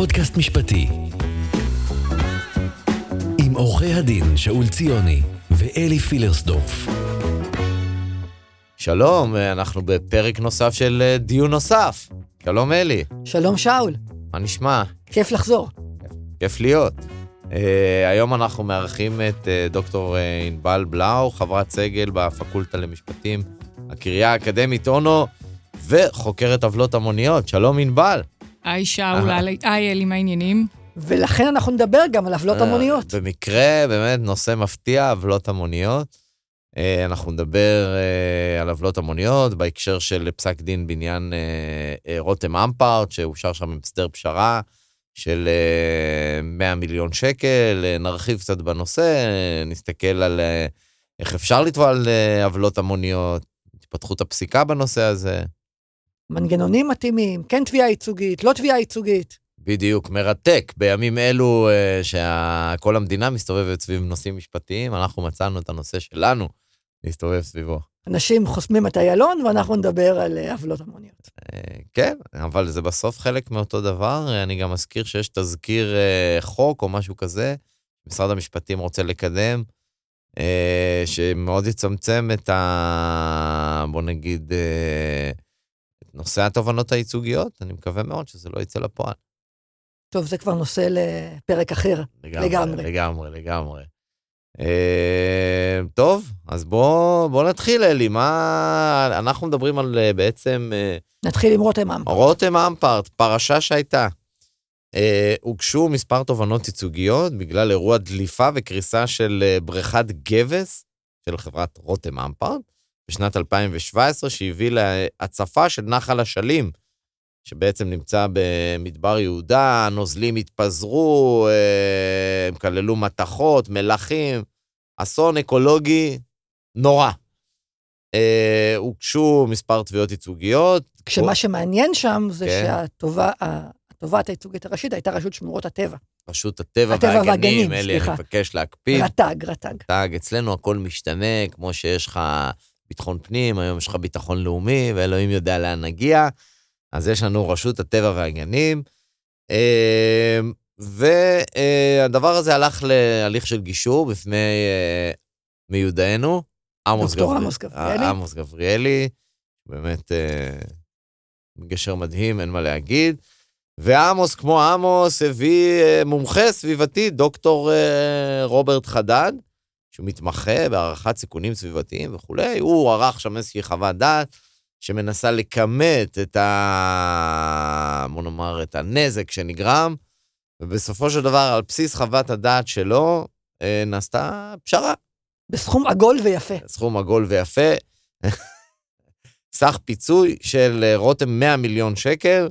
פודקאסט משפטי. עם עורכי הדין שאול ציוני ואלי פילרסדורף. שלום, אנחנו בפרק נוסף של אה, דיון נוסף. שלום אלי, שלום שאול, מה נשמע? כיף לחזור. כיף להיות. Uh, היום אנחנו מארחים את uh, דוקטור uh, ענבל בלאו, חברת סגל בפקולטה למשפטים, הקריה האקדמית אונו, וחוקרת עוולות המוניות. שלום ענבל. היי שאול, היי אלי, מה העניינים? ולכן אנחנו נדבר גם על עוולות אה, המוניות. במקרה, באמת, נושא מפתיע, עוולות המוניות. אה, אנחנו נדבר אה, על עוולות המוניות בהקשר של פסק דין בעניין אה, אה, רותם אמפרט, שאושר שם עם הסדר פשרה של אה, 100 מיליון שקל. אה, נרחיב קצת בנושא, אה, נסתכל על אה, איך אפשר לתבוע על אה, עוולות המוניות, התפתחות הפסיקה בנושא הזה. מנגנונים מתאימים, כן תביעה ייצוגית, לא תביעה ייצוגית. בדיוק, מרתק. בימים אלו אה, שכל המדינה מסתובבת סביב נושאים משפטיים, אנחנו מצאנו את הנושא שלנו להסתובב סביבו. אנשים חוסמים את איילון ואנחנו נדבר על אה, עוולות המוניות. אה, כן, אבל זה בסוף חלק מאותו דבר. אני גם מזכיר שיש תזכיר אה, חוק או משהו כזה, משרד המשפטים רוצה לקדם, אה, שמאוד יצמצם את ה... בוא נגיד, אה, את נושא התובענות הייצוגיות. אני מקווה מאוד שזה לא יצא לפועל. טוב, זה כבר נושא לפרק אחר. לגמרי. לגמרי, לגמרי. אה, טוב, אז בוא, בוא נתחיל, אלי. מה... אנחנו מדברים על אה, בעצם אה, נתחיל עם רותם אמפרט. רותם אמפרט, פרשה שהייתה. אה, הוגשו מספר תובענות ייצוגיות בגלל אירוע דליפה וקריסה של בריכת גבס של חברת רותם אמפרט בשנת 2017, שהביא להצפה של נחל אשלים, שבעצם נמצא במדבר יהודה, הנוזלים התפזרו, אה, הם כללו מתכות, מלחים, אסון אקולוגי נורא. אה, הוגשו מספר תביעות ייצוגיות. כשמה שמעניין שם זה כן. שהתובעת הייצוגית הראשית הייתה רשות שמורות הטבע. רשות הטבע הטבע והגנים, והגנים, אלי, אני סליחה. מבקש להקפיד. רט"ג, רט"ג. תג, אצלנו הכל משתנה, כמו שיש לך ביטחון פנים, היום יש לך ביטחון לאומי, ואלוהים יודע לאן נגיע. אז יש לנו רשות הטבע והגנים. אה, והדבר הזה הלך להליך של גישור בפני אה, מיודענו, עמוס עמוס גבריאלי. אה, עמוס גבריאלי, באמת אה, מגשר מדהים, אין מה להגיד. ועמוס, כמו עמוס, הביא אה, מומחה סביבתי, דוקטור אה, רוברט חדד, שהוא מתמחה בהערכת סיכונים סביבתיים וכולי. הוא ערך שם איזושהי חוות דעת שמנסה לכמת את ה... בוא נאמר, את הנזק שנגרם, ובסופו של דבר, על בסיס חוות הדעת שלו, אה, נעשתה פשרה. בסכום עגול ויפה. סכום עגול ויפה. סך פיצוי של אה, רותם 100 מיליון שקל,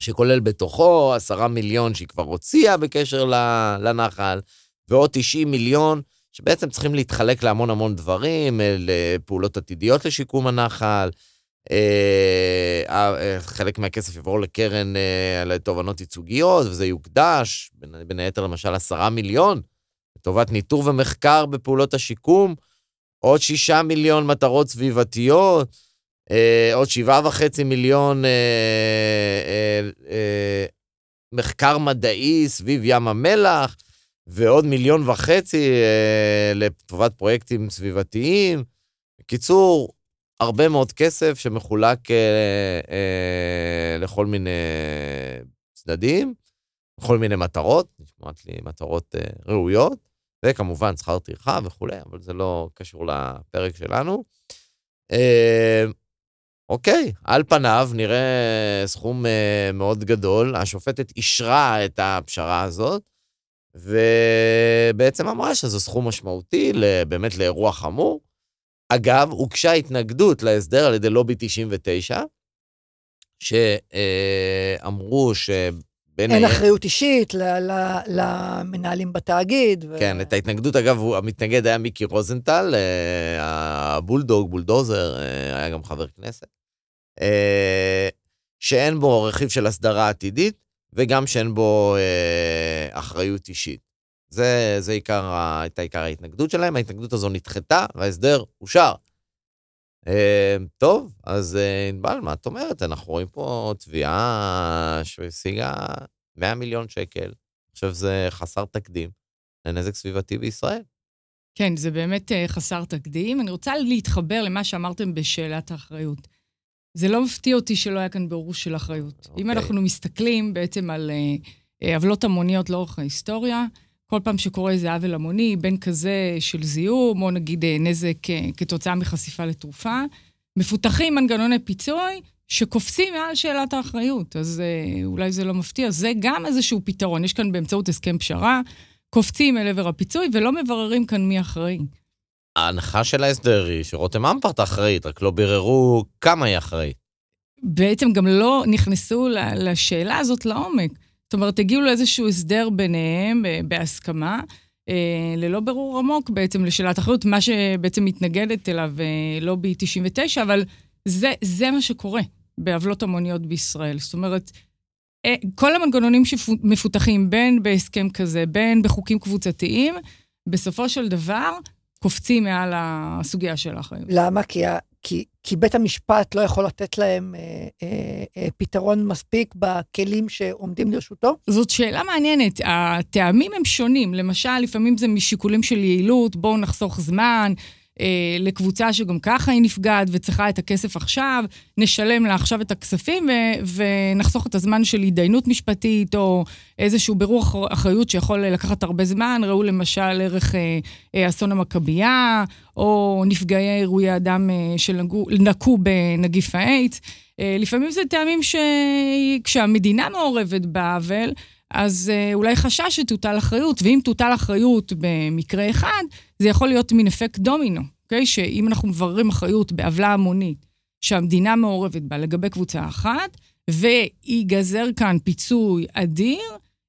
שכולל בתוכו 10 מיליון שהיא כבר הוציאה בקשר לנחל, ועוד 90 מיליון שבעצם צריכים להתחלק להמון המון דברים, אה, לפעולות עתידיות לשיקום הנחל. אה, אה, חלק מהכסף יעבור לקרן לתובענות ייצוגיות, וזה יוקדש, בין, היתר למשל 10 מיליון, לטובת ניטור ומחקר בפעולות השיקום, עוד 6 מיליון מטרות סביבתיות, עוד 7.5 מיליון אה, אה, אה, מחקר מדעי סביב ים המלח, ועוד מיליון וחצי אה, לטובת פרויקטים סביבתיים. בקיצור, הרבה מאוד כסף שמחולק אה, אה, לכל מיני צדדים, לכל מיני מטרות, נשמעת לי מטרות אה, ראויות, וכמובן שכר טרחה וכולי, אבל זה לא קשור לפרק שלנו. אה, אוקיי, על פניו נראה סכום אה, מאוד גדול. השופטת אישרה את הפשרה הזאת, ובעצם אמרה שזה סכום משמעותי, באמת לאירוע חמור. אגב, הוגשה התנגדות להסדר על ידי לובי 99, שאמרו שבין... אין היתר- אחריות אישית ל- ל- למנהלים בתאגיד. ו- כן, את ההתנגדות, אגב, הוא- המתנגד היה מיקי רוזנטל, אה, הבולדוג, בולדוזר, אה, היה גם חבר כנסת, אה, שאין בו רכיב של הסדרה עתידית, וגם שאין בו אה, אחריות אישית. זה, זה עיקר, הייתה עיקר ההתנגדות שלהם, ההתנגדות הזו נדחתה, וההסדר אושר. אה, טוב, אז אה, ענבל, מה את אומרת? אנחנו רואים פה תביעה שהשיגה 100 מיליון שקל. חושב שזה חסר תקדים לנזק סביבתי בישראל. כן, זה באמת uh, חסר תקדים. אני רוצה להתחבר למה שאמרתם בשאלת האחריות. זה לא מפתיע אותי שלא היה כאן בירור של אחריות. Okay. אם אוקיי. אנחנו מסתכלים בעצם על uh, עוולות המוניות לאורך ההיסטוריה, כל פעם שקורה איזה עוול המוני, בין כזה של זיהום, או נגיד נזק כתוצאה מחשיפה לתרופה, מפותחים מנגנוני פיצוי שקופצים מעל שאלת האחריות. אז אה, אולי זה לא מפתיע. זה גם איזשהו פתרון. יש כאן באמצעות הסכם פשרה, קופצים אל עבר הפיצוי ולא מבררים כאן מי אחראי. ההנחה של ההסדר היא שרותם אמפרט אחראית, רק לא ביררו כמה היא אחראית. בעצם גם לא נכנסו לשאלה הזאת לעומק. זאת אומרת, הגיעו לאיזשהו הסדר ביניהם אה, בהסכמה, אה, ללא ברור עמוק בעצם לשאלת אחריות, מה שבעצם מתנגדת אליו לובי 99, אבל זה, זה מה שקורה בעוולות המוניות בישראל. זאת אומרת, אה, כל המנגנונים שמפותחים, בין בהסכם כזה, בין בחוקים קבוצתיים, בסופו של דבר קופצים מעל הסוגיה של האחריות. למה? כי, כי, כי בית המשפט לא יכול לתת להם אה, אה, אה, פתרון מספיק בכלים שעומדים לרשותו? זאת שאלה מעניינת. הטעמים הם שונים. למשל, לפעמים זה משיקולים של יעילות, בואו נחסוך זמן. אה, לקבוצה שגם ככה היא נפגעת וצריכה את הכסף עכשיו, נשלם לה עכשיו את הכספים ו- ונחסוך את הזמן של התדיינות משפטית או איזשהו בירור אחריות שיכול לקחת הרבה זמן. ראו למשל ערך אה, אה, אסון המכבייה, או נפגעי אירועי אדם אה, שנקו בנגיף האיידס. אה, לפעמים זה טעמים שכשהמדינה מעורבת בעוול, אז אה, אולי חשש שתוטל אחריות, ואם תוטל אחריות במקרה אחד, זה יכול להיות מין אפקט דומינו, אוקיי? שאם אנחנו מבררים אחריות בעוולה המונית שהמדינה מעורבת בה לגבי קבוצה אחת, וייגזר כאן פיצוי אדיר,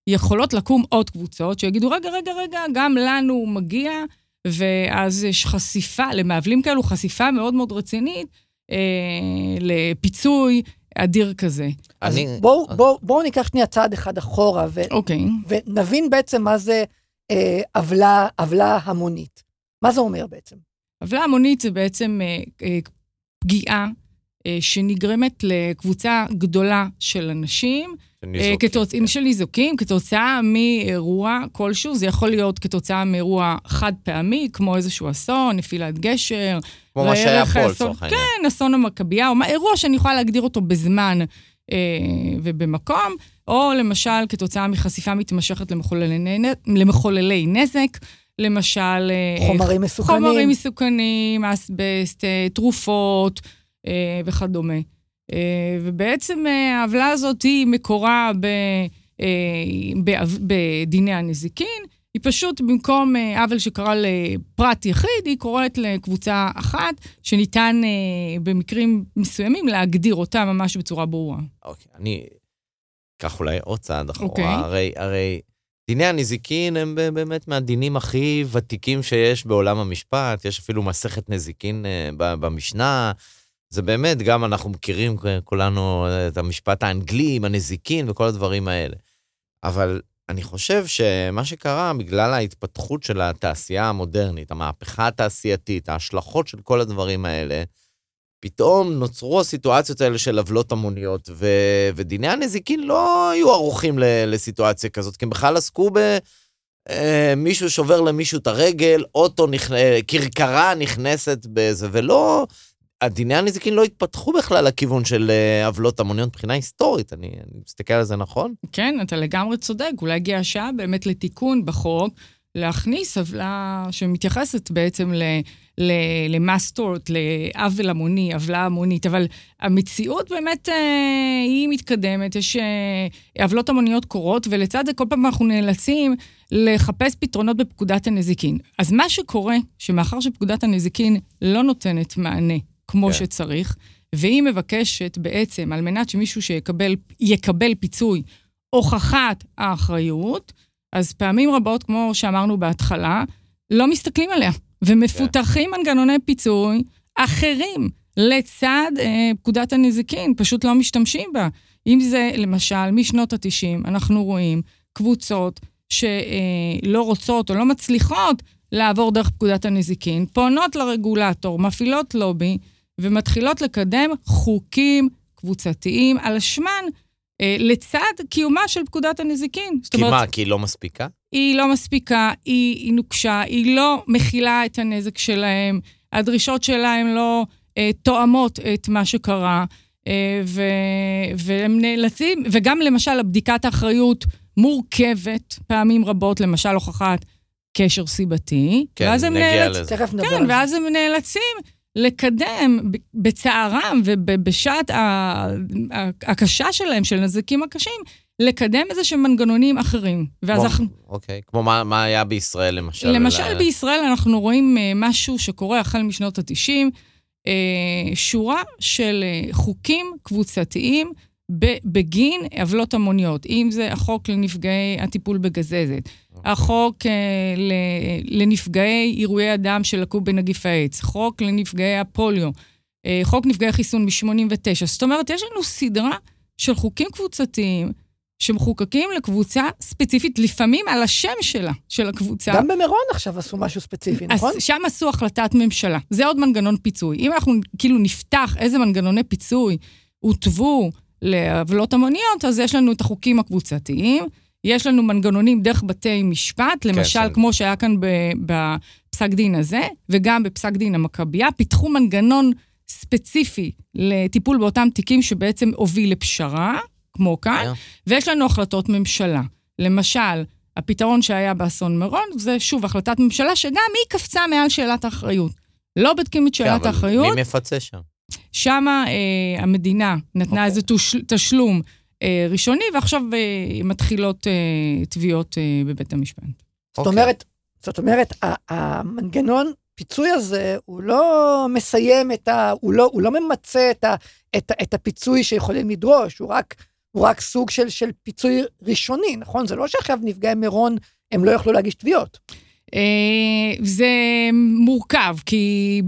יכולות לקום עוד קבוצות שיגידו, רגע, רגע, רגע, גם לנו מגיע, ואז יש חשיפה, למעוולים כאלו, חשיפה מאוד מאוד רצינית אה, לפיצוי אדיר כזה. אז אני... בואו בוא, בוא ניקח שנייה צעד אחד אחורה, ו... אוקיי. ונבין בעצם מה זה אה, עוולה, עוולה המונית. מה זה אומר בעצם? עוולה המונית זה בעצם אה, אה, פגיעה אה, שנגרמת לקבוצה גדולה של אנשים. של כתוצ... כן. של ניזוקים, כתוצאה מאירוע כלשהו, זה יכול להיות כתוצאה מאירוע חד פעמי, כמו איזשהו אסון, נפילת גשר. כמו מה שהיה פה לצורך העניין. כן, אסון המכבייה, או אירוע שאני יכולה להגדיר אותו בזמן אה, ובמקום, או למשל כתוצאה מחשיפה מתמשכת למחוללי, למחוללי נזק. למשל... אה, חומרים מסוכנים. חומרים מסוכנים, אסבסט, אה, תרופות אה, וכדומה. ובעצם העוולה הזאת היא מקורה ב, בדיני הנזיקין. היא פשוט, במקום עוול שקרה לפרט יחיד, היא קוראת לקבוצה אחת, שניתן במקרים מסוימים להגדיר אותה ממש בצורה ברורה. אוקיי, אני אקח אולי עוד צעד אחורה. אוקיי. הרי, הרי דיני הנזיקין הם באמת מהדינים הכי ותיקים שיש בעולם המשפט, יש אפילו מסכת נזיקין אה, במשנה. זה באמת, גם אנחנו מכירים כולנו את המשפט האנגלי עם הנזיקין וכל הדברים האלה. אבל אני חושב שמה שקרה, בגלל ההתפתחות של התעשייה המודרנית, המהפכה התעשייתית, ההשלכות של כל הדברים האלה, פתאום נוצרו הסיטואציות האלה של עוולות המוניות, ו... ודיני הנזיקין לא היו ערוכים ל... לסיטואציה כזאת, כי הם בכלל עסקו ב... אה, מישהו שובר למישהו את הרגל, אוטו, נכ... כרכרה נכנסת בזה, ולא... הדיני הנזיקין לא התפתחו בכלל לכיוון של אה, עוולות המוניות מבחינה היסטורית, אני, אני מסתכל על זה נכון? כן, אתה לגמרי צודק, אולי הגיעה השעה באמת לתיקון בחוק, להכניס עוולה שמתייחסת בעצם ל... ל mass tort, לעוול המוני, עוולה המונית, אבל המציאות באמת אה, היא מתקדמת, יש אה, עוולות המוניות קורות, ולצד זה כל פעם אנחנו נאלצים לחפש פתרונות בפקודת הנזיקין. אז מה שקורה, שמאחר שפקודת הנזיקין לא נותנת מענה כמו כן. שצריך, והיא מבקשת בעצם, על מנת שמישהו שיקבל, יקבל פיצוי, הוכחת האחריות, אז פעמים רבות, כמו שאמרנו בהתחלה, לא מסתכלים עליה. ומפותחים yeah. מנגנוני פיצוי אחרים לצד אה, פקודת הנזיקין, פשוט לא משתמשים בה. אם זה, למשל, משנות ה-90, אנחנו רואים קבוצות שלא אה, רוצות או לא מצליחות לעבור דרך פקודת הנזיקין, פונות לרגולטור, מפעילות לובי, ומתחילות לקדם חוקים קבוצתיים על שמן אה, לצד קיומה של פקודת הנזיקין. כי אומרת, מה, כי היא לא מספיקה? היא לא מספיקה, היא, היא נוקשה, היא לא מכילה את הנזק שלהם, הדרישות שלה הן לא אה, תואמות את מה שקרה, אה, ו, והם נאלצים, וגם למשל בדיקת האחריות מורכבת פעמים רבות, למשל הוכחת קשר סיבתי. כן, ואז הם נגיע נאלצ... לזה. תכף נדבר כן. ואז הם נאלצים לקדם בצערם ובשעת הקשה שלהם, של נזקים הקשים, לקדם איזה שהם מנגנונים אחרים. ואז כמו- אנחנו... אוקיי, כמו מה, מה היה בישראל למשל? למשל ל- בישראל אנחנו רואים אה, משהו שקורה החל משנות ה-90, שורה של אה, חוקים קבוצתיים בגין עוולות המוניות, אם זה החוק לנפגעי הטיפול בגזזת, החוק אה, לנפגעי עירויי אדם שלקו בנגיף האיידס, חוק לנפגעי הפוליו, אה, חוק נפגעי חיסון מ-89. זאת אומרת, יש לנו סדרה של חוקים קבוצתיים שמחוקקים לקבוצה ספציפית, לפעמים על השם שלה, של הקבוצה. גם במירון עכשיו עשו משהו ספציפי, נכון? שם עשו החלטת ממשלה. זה עוד מנגנון פיצוי. אם אנחנו כאילו נפתח איזה מנגנוני פיצוי הוטבו לעוולות המוניות, אז יש לנו את החוקים הקבוצתיים, יש לנו מנגנונים דרך בתי משפט, למשל, כן. כמו שהיה כאן בפסק דין הזה, וגם בפסק דין המכבייה, פיתחו מנגנון ספציפי לטיפול באותם תיקים שבעצם הוביל לפשרה, כמו כאן, כן. ויש לנו החלטות ממשלה. למשל, הפתרון שהיה באסון מירון, זה שוב החלטת ממשלה שגם היא קפצה מעל שאלת האחריות. לא בודקים את כן, שאלת אבל האחריות, מי מפצה שם? שמה אה, המדינה נתנה אוקיי. איזה תוש, תשלום ראשוני, ועכשיו אה, מתחילות אה, תביעות אה, בבית המשפט. זאת אוקיי. אומרת, זאת אומרת, המנגנון פיצוי הזה, הוא לא מסיים את ה... הוא לא, הוא לא ממצה את, ה, את, את הפיצוי שיכולים לדרוש, הוא רק, הוא רק סוג של, של פיצוי ראשוני, נכון? זה לא שעכשיו נפגעי מירון, הם לא יוכלו להגיש תביעות. אה, זה מורכב, כי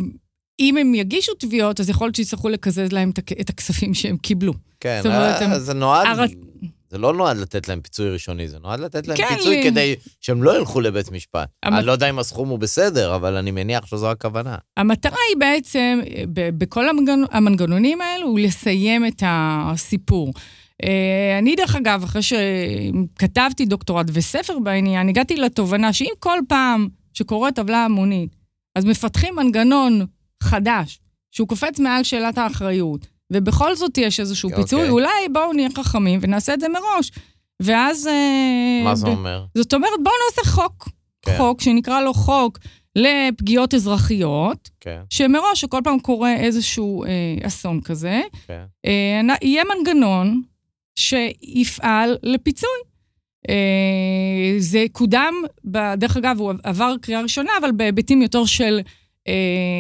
אם הם יגישו תביעות, אז יכול להיות שיצטרכו לקזז להם את הכ- את הכספים שהם קיבלו. כן, אומרת, הם- אה, זה נועד, הר- זה לא נועד לתת להם פיצוי ראשוני, זה נועד לתת להם כן, פיצוי ל- כדי שהם לא ילכו לבית משפט. המת- אני לא יודע אם הסכום הוא בסדר, אבל אני מניח שזו הכוונה. המטרה היא בעצם, בכל המנגנ... המנגנונים האלו, הוא לסיים את הסיפור. אה, אני, דרך אגב, אחרי שכתבתי דוקטורט וספר בעניין, הגעתי לתובנה שאם כל פעם שקורית עוולה המונית, אז מפתחים מנגנון חדש, שהוא קופץ מעל שאלת האחריות, ובכל זאת יש איזשהו אוקיי. פיצוי, אולי בואו נהיה חכמים ונעשה את זה מראש. ואז... אה, מה זה ב- אומר? זאת אומרת, בואו נעשה חוק. כן. חוק שנקרא לו חוק לפגיעות אזרחיות, כן, שמראש, שכל פעם קורה איזשהו אה, אסון כזה, כן. אה, יהיה מנגנון שיפעל לפיצוי. אה, זה קודם, דרך אגב, הוא עבר קריאה ראשונה, אבל בהיבטים יותר של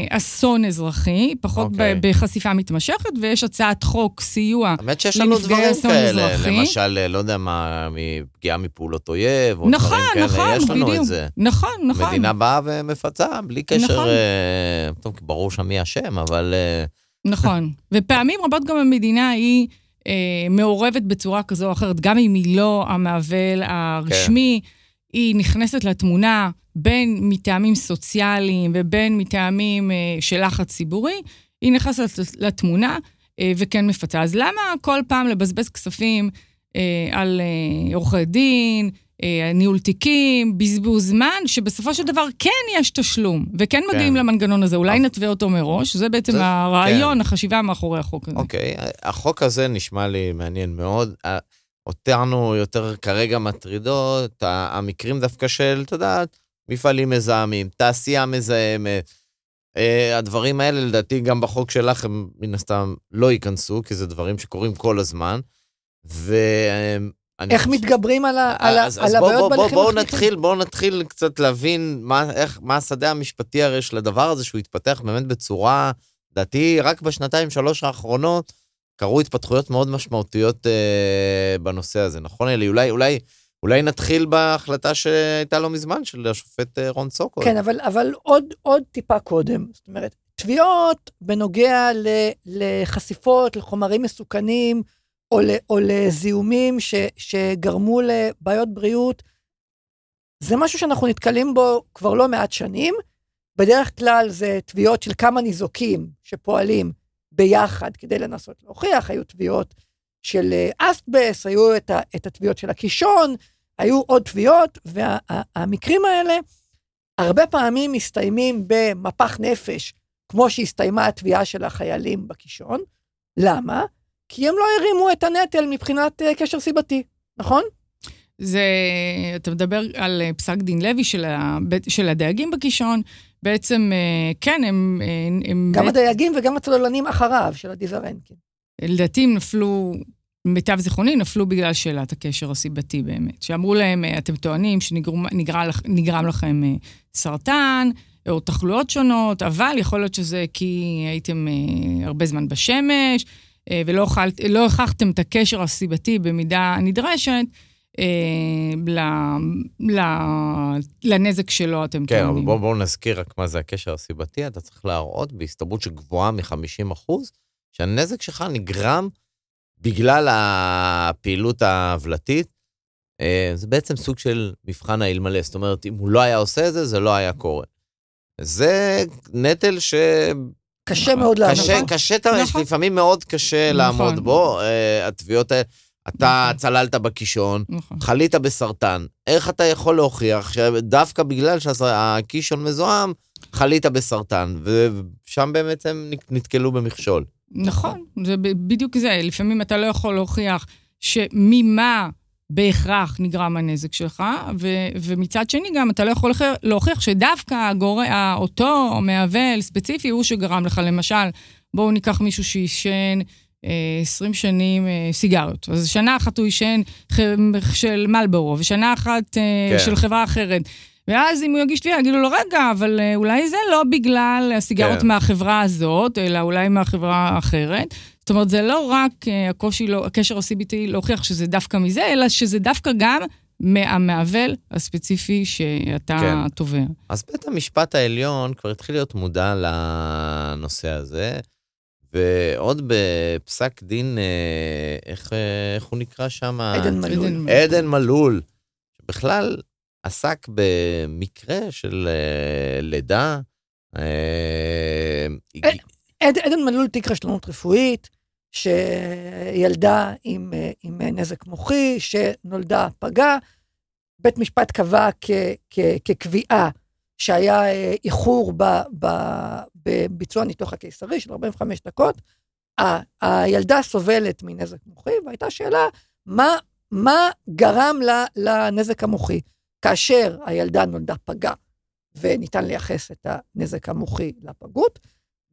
אסון אזרחי, פחות אוקיי. ב- בחשיפה מתמשכת, ויש הצעת חוק סיוע. האמת שיש לנו לנפגעי דברים אסון כאלה, אזרחי. למשל, אה, לא יודע מה, מפגיעה מפעולות אויב, או נכון, דברים כאלה, נכון, יש לנו בדיוק. את זה. נכון, נכון. המדינה באה ומפצה, בלי קשר, נכון. אה, טוב, ברור שם מי אשם, אבל אה, נכון. ופעמים רבות גם המדינה היא אה, מעורבת בצורה כזו או אחרת, גם אם היא לא המעוול הרשמי, כן. היא נכנסת לתמונה בין מטעמים סוציאליים ובין מטעמים אה, של לחץ ציבורי, היא נכנסת לתמונה אה, וכן מפצה. אז למה כל פעם לבזבז כספים אה, על עורכי דין, ניהול תיקים, בזבוז זמן, שבסופו של דבר כן יש תשלום, וכן כן. מגיעים למנגנון הזה, אולי אבל- נתווה אותו מראש, זה בעצם זה- הרעיון, החשיבה מאחורי החוק הזה. אוקיי, החוק הזה נשמע לי מעניין מאוד. אותנו יותר כרגע מטרידות המקרים דווקא של, את יודעת, מפעלים מזהמים, תעשייה מזהמת. אה, הדברים האלה, לדעתי, גם בחוק שלך הם מן הסתם לא ייכנסו, כי זה דברים שקורים כל הזמן. ואני איך מתגברים על, ה, על, ה, אז, על אז בואו הבעיות בוא, בוא, בוא מחליטים? נתחיל, בואו נתחיל קצת להבין מה, איך, מה השדה המשפטי הרי של הדבר הזה, שהוא התפתח באמת בצורה, לדעתי, רק בשנתיים, שלוש האחרונות, קרו התפתחויות מאוד משמעותיות אה, בנושא הזה, נכון אלי? אולי, אולי, אולי נתחיל בהחלטה שהייתה לא מזמן, של השופט אה, רון סוקול. כן, אבל, אבל עוד, עוד טיפה קודם. זאת אומרת, תביעות בנוגע ל, לחשיפות, לחומרים מסוכנים, או, ל, או לזיהומים ש, שגרמו לבעיות בריאות, זה משהו שאנחנו נתקלים בו כבר לא מעט שנים. בדרך כלל זה תביעות של כמה ניזוקים שפועלים ביחד כדי לנסות להוכיח, היו תביעות של אה, אסטבס, היו את, ה, את התביעות של הקישון, היו עוד תביעות, והמקרים וה, האלה הרבה פעמים מסתיימים במפח נפש, כמו שהסתיימה התביעה של החיילים בקישון. למה? כי הם לא הרימו את הנטל מבחינת uh, קשר סיבתי, נכון? זה, אתה מדבר על אה, פסק דין לוי של, ה, של הדייגים בקישון, בעצם, אה, כן, הם... הם גם בית... הדייגים וגם הצוללנים אחריו, של עדיזה רנקין. לדעתי הם נפלו, למיטב זיכרוני, נפלו בגלל שאלת הקשר הסיבתי באמת. שאמרו להם, אתם טוענים שנגרם לכם סרטן, או תחלואות שונות, אבל יכול להיות שזה כי הייתם הרבה זמן בשמש, ולא לא הוכחתם את הקשר הסיבתי במידה הנדרשת, ל, ל, לנזק שלו אתם כן, טוענים. כן, אבל בואו בוא נזכיר רק מה זה הקשר הסיבתי. אתה צריך להראות בהסתברות שגבוהה מ-50 אחוז, שהנזק שלך נגרם בגלל הפעילות ההבלטית. זה בעצם סוג של מבחן האלמלא. זאת אומרת, אם הוא לא היה עושה את זה, זה לא היה קורה. זה נטל ש... קשה מאוד לענות. קשה, קשה, נכון. לפעמים מאוד קשה נכון. לעמוד בו. התביעות האלה... אתה נכון. צללת בקישון, נכון. חלית בסרטן. איך אתה יכול להוכיח שדווקא בגלל שהקישון מזוהם, חלית בסרטן, ושם באמת הם נתקלו במכשול. נכון, זה בדיוק זה. לפעמים אתה לא יכול להוכיח שממה בהכרח נגרם הנזק שלך, ו- ומצד שני גם אתה לא יכול להוכיח שדווקא הגור... אותו מעוול ספציפי הוא שגרם לך. למשל, בואו ניקח מישהו שעישן 20 שנים אה, סיגריות. אז שנה אחת הוא עישן של מלבורו, ושנה אחת אה, כן. של חברה אחרת. ואז אם הוא יגיש תביעה, יגידו לו, רגע, אבל אה, אולי זה לא בגלל הסיגרות כן. מהחברה הזאת, אלא אולי מהחברה האחרת. זאת אומרת, זה לא רק הקושי, לא, הקשר ה-CBT להוכיח שזה דווקא מזה, אלא שזה דווקא גם מהמעוול הספציפי שאתה כן. תובע. אז בית המשפט העליון כבר התחיל להיות מודע לנושא הזה. ועוד בפסק דין, אה, איך, אה, איך הוא נקרא שם? עדן מלול. עדן מלול, שבכלל עסק במקרה של אה, לידה. עדן מלול תיק רשלנות רפואית, שילדה עם, עם נזק מוחי, שנולדה פגה. בית משפט קבע כקביעה שהיה איחור בביצוע הניתוח הקיסרי של 45 דקות. הילדה סובלת מנזק מוחי, והייתה שאלה, מה, מה גרם לה לנזק המוחי? כאשר הילדה נולדה פגה, וניתן לייחס את הנזק המוחי לפגות,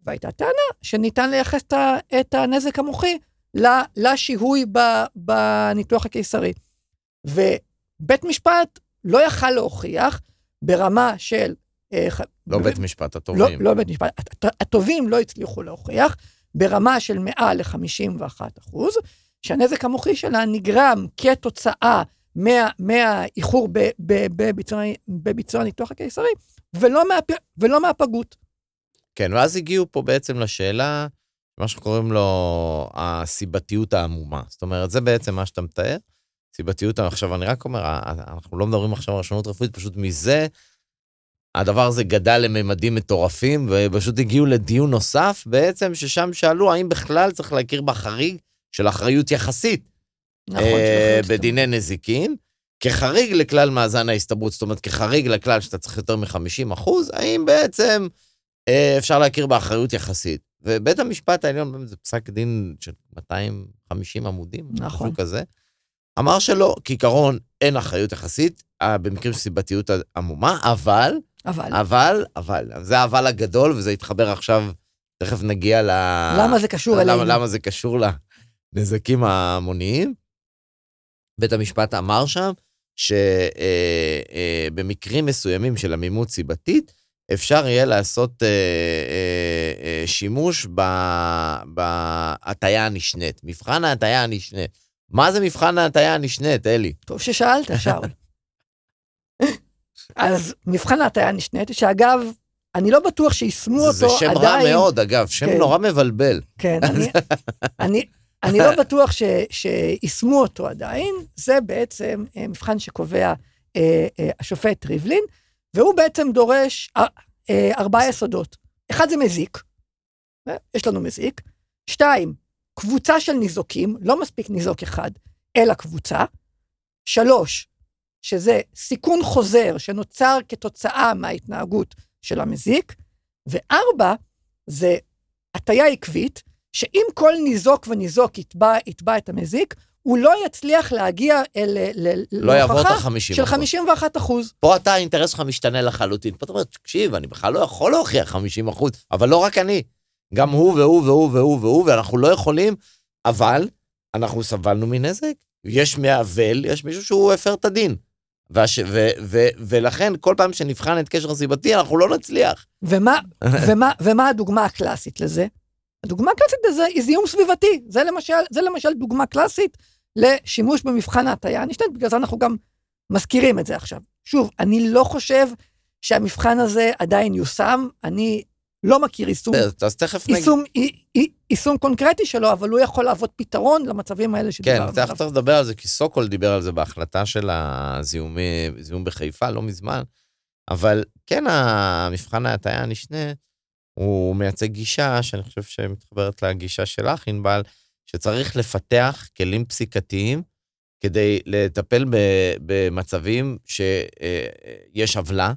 והייתה טענה שניתן לייחס את הנזק המוחי לשיהוי בניתוח הקיסרי. ובית משפט לא יכל להוכיח ברמה של אה, לא בית משפט, הטובים. לא, לא בית משפט, הטובים לא הצליחו להוכיח ברמה של מעל ל-51 אחוז, שהנזק המוחי שלה נגרם כתוצאה מה, מהאיחור בביצוע, בביצוע הניתוח הקיסרי, ולא, מה, ולא מהפגות. כן, ואז הגיעו פה בעצם לשאלה, מה שקוראים לו הסיבתיות העמומה. זאת אומרת, זה בעצם מה שאתה מתאר, סיבתיות, עכשיו אני רק אומר, אנחנו לא מדברים עכשיו על רשלנות רפואית, פשוט מזה הדבר הזה גדל לממדים מטורפים, ופשוט הגיעו לדיון נוסף בעצם, ששם שאלו האם בכלל צריך להכיר בחריג של אחריות יחסית. נכון, אה, בדיני נזיקין, כחריג לכלל מאזן ההסתברות, זאת אומרת, כחריג לכלל שאתה צריך יותר מ-50 אחוז, האם בעצם אה, אפשר להכיר באחריות יחסית. ובית המשפט העליון, זה פסק דין של 250 עמודים, נכון. משהו כזה, אמר שלא, כעיקרון אין אחריות יחסית, אה, במקרים של סיבתיות עמומה, אבל אבל. אבל, אבל, זה האבל הגדול, וזה יתחבר עכשיו, תכף נגיע ל... למה זה קשור אלינו? למה, למה זה קשור לנזקים ההמוניים. בית המשפט אמר שם שבמקרים אה, אה, מסוימים של עמימות סיבתית, אפשר יהיה לעשות אה, אה, אה, שימוש בהטייה הנשנית. מבחן ההטייה הנשנית. מה זה מבחן ההטייה הנשנית, אלי? טוב ששאלת, שאול. אז מבחן ההטעיה נשנית, שאגב, אני לא בטוח שיישמו אותו עדיין... זה שם. רע מאוד, אגב, שם כן. נורא מבלבל. כן, אני, אני, אני לא בטוח שיישמו אותו עדיין, זה בעצם אה, מבחן שקובע אה, אה, השופט ריבלין, והוא בעצם דורש אה, אה, ארבעה יסודות. אחד זה מזיק, אה, יש לנו מזיק. שתיים, קבוצה של ניזוקים, לא מספיק ניזוק אחד, אלא קבוצה. שלוש, שזה סיכון חוזר שנוצר כתוצאה מההתנהגות של המזיק. וארבע, זה הטיה עקבית, שאם כל ניזוק וניזוק יתבע, יתבע את המזיק, הוא לא יצליח להגיע אל, ל, לא יעבור את להוכחה ה-50 של 51 אחוז. פה אתה, האינטרס שלך משתנה לחלוטין. פה אתה אומר, תקשיב, אני בכלל לא יכול להוכיח 50 אחוז, אבל לא רק אני. גם הוא והוא והוא והוא והוא, ואנחנו לא יכולים, אבל אנחנו סבלנו מנזק. יש מעוול, יש מישהו שהוא הפר את הדין. והש, ו, ו, ולכן, כל פעם שנבחן את קשר סיבתי, אנחנו לא נצליח. ומה, ומה, ומה הדוגמה הקלאסית לזה? הדוגמה הקלאסית לזה היא זיהום סביבתי. זה למשל, זה למשל דוגמה קלאסית לשימוש במבחן ההטיה הנשתנת, בגלל זה אנחנו גם מזכירים את זה עכשיו. שוב, אני לא חושב שהמבחן הזה עדיין יושם, אני לא מכיר יישום, אז תכף. יישום, אי- יישום קונקרטי שלו, אבל הוא יכול להוות פתרון למצבים האלה כן, שדיברנו תכף עליו. תכף נדבר על זה, כי סוקול דיבר על זה בהחלטה של הזיהום זיהום בחיפה, לא מזמן. אבל כן, המבחן ההטעיה הנשנה, הוא מייצג גישה שאני חושב שמתחברת לגישה שלך, ענבל, שצריך לפתח כלים פסיקתיים כדי לטפל במצבים שיש עוולה,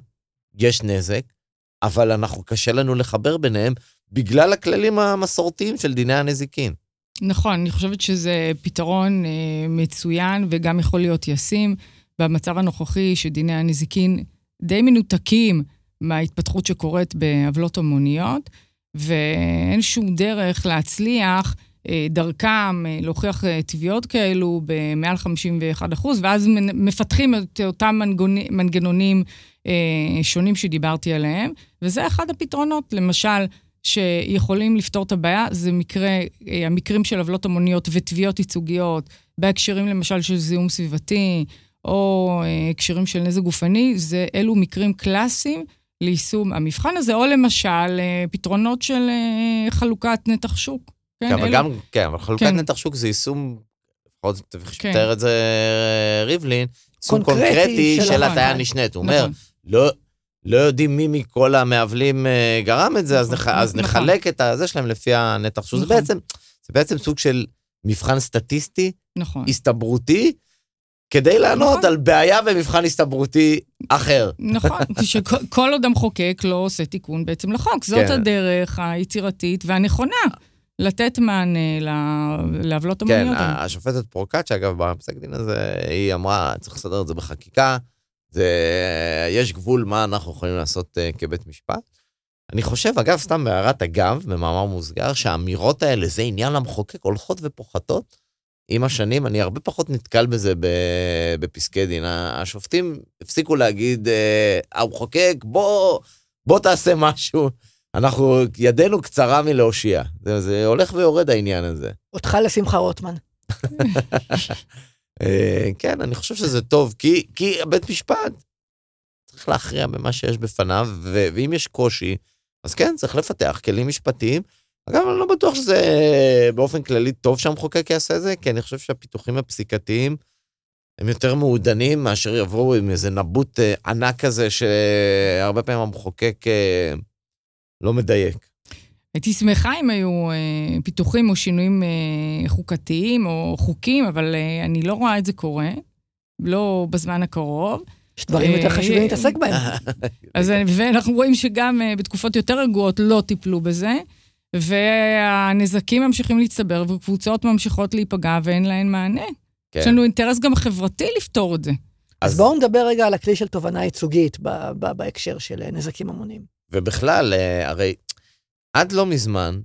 יש נזק, אבל אנחנו, קשה לנו לחבר ביניהם בגלל הכללים המסורתיים של דיני הנזיקין. נכון, אני חושבת שזה פתרון אה, מצוין וגם יכול להיות ישים במצב הנוכחי שדיני הנזיקין די מנותקים מההתפתחות שקורית בעוולות המוניות, ואין שום דרך להצליח דרכם אה, להוכיח אה, תביעות כאלו במעל 51 אחוז, ואז מפתחים את אותם מנגנונים אה, שונים שדיברתי עליהם, וזה אחד הפתרונות. למשל, שיכולים לפתור את הבעיה, זה מקרה, אה, המקרים של עוולות המוניות ותביעות ייצוגיות, בהקשרים למשל של זיהום סביבתי, או אה, הקשרים של נזק גופני, זה אלו מקרים קלאסיים ליישום המבחן הזה, או למשל אה, פתרונות של אה, חלוקת נתח שוק. כן, אבל אלו- גם, כן, אבל חלוקת כן. נתח שוק זה יישום, לפחות כן. תאר את זה אה, ריבלין, יישום קונקרטי קונקרטי של של. הטעיה נשנית. הוא אומר, נכון. לא, לא יודעים מי מכל המעוולים אה, גרם את זה, אז, נח, נכון, אז נכון. נחלק את הזה שלהם לפי הנתח שוק. זה. בעצם, זה בעצם סוג של מבחן סטטיסטי, נכון. הסתברותי, כדי לענות נכון. על בעיה במבחן הסתברותי אחר. נכון, שכל עוד המחוקק לא עושה תיקון בעצם לחוק. זאת כן. הדרך היצירתית והנכונה לתת מענה לעוולות כן, המוניות. האלה. השופטת פרוקצ'ה, אגב, בפסק דין הזה, היא אמרה, צריך לסדר את זה בחקיקה, זה, יש גבול מה אנחנו יכולים לעשות uh, כבית משפט. אני חושב, אגב, סתם בהערת אגב, במאמר מוסגר, שהאמירות האלה, זה עניין למחוקק, הולכות ופוחתות עם השנים. אני הרבה פחות נתקל בזה בפסקי דין. השופטים הפסיקו להגיד, אה, המחוקק, בוא, בוא תעשה משהו. אנחנו, ידנו קצרה מלהושיע. זה, זה הולך ויורד העניין הזה. אותך לשמחה רוטמן. אה, כן, אני חושב שזה טוב, כי, כי בית משפט צריך להכריע במה שיש בפניו, ו- ואם יש קושי, אז כן, צריך לפתח כלים משפטיים. אגב, אני לא בטוח שזה אה, באופן כללי טוב שהמחוקק יעשה את זה, כי אני חושב שהפיתוחים הפסיקתיים הם יותר מעודנים מאשר יבואו עם איזה נבוט אה, ענק כזה, שהרבה פעמים המחוקק לא מדייק. הייתי שמחה אם היו אה, פיתוחים או שינויים אה, חוקתיים או חוקים, אבל אה, אני לא רואה את זה קורה, לא בזמן הקרוב. יש דברים יותר אה, חשובים להתעסק בהם. אז, אה, ואנחנו רואים שגם אה, בתקופות יותר רגועות לא טיפלו בזה, והנזקים ממשיכים להצטבר וקבוצות ממשיכות להיפגע ואין להן מענה. כן. יש לנו אינטרס גם חברתי לפתור את זה. אז בואו נדבר רגע על הכלי של תובענה ייצוגית ב- ב- בהקשר של אה, נזקים המוניים. ובכלל, אה, הרי עד לא מזמן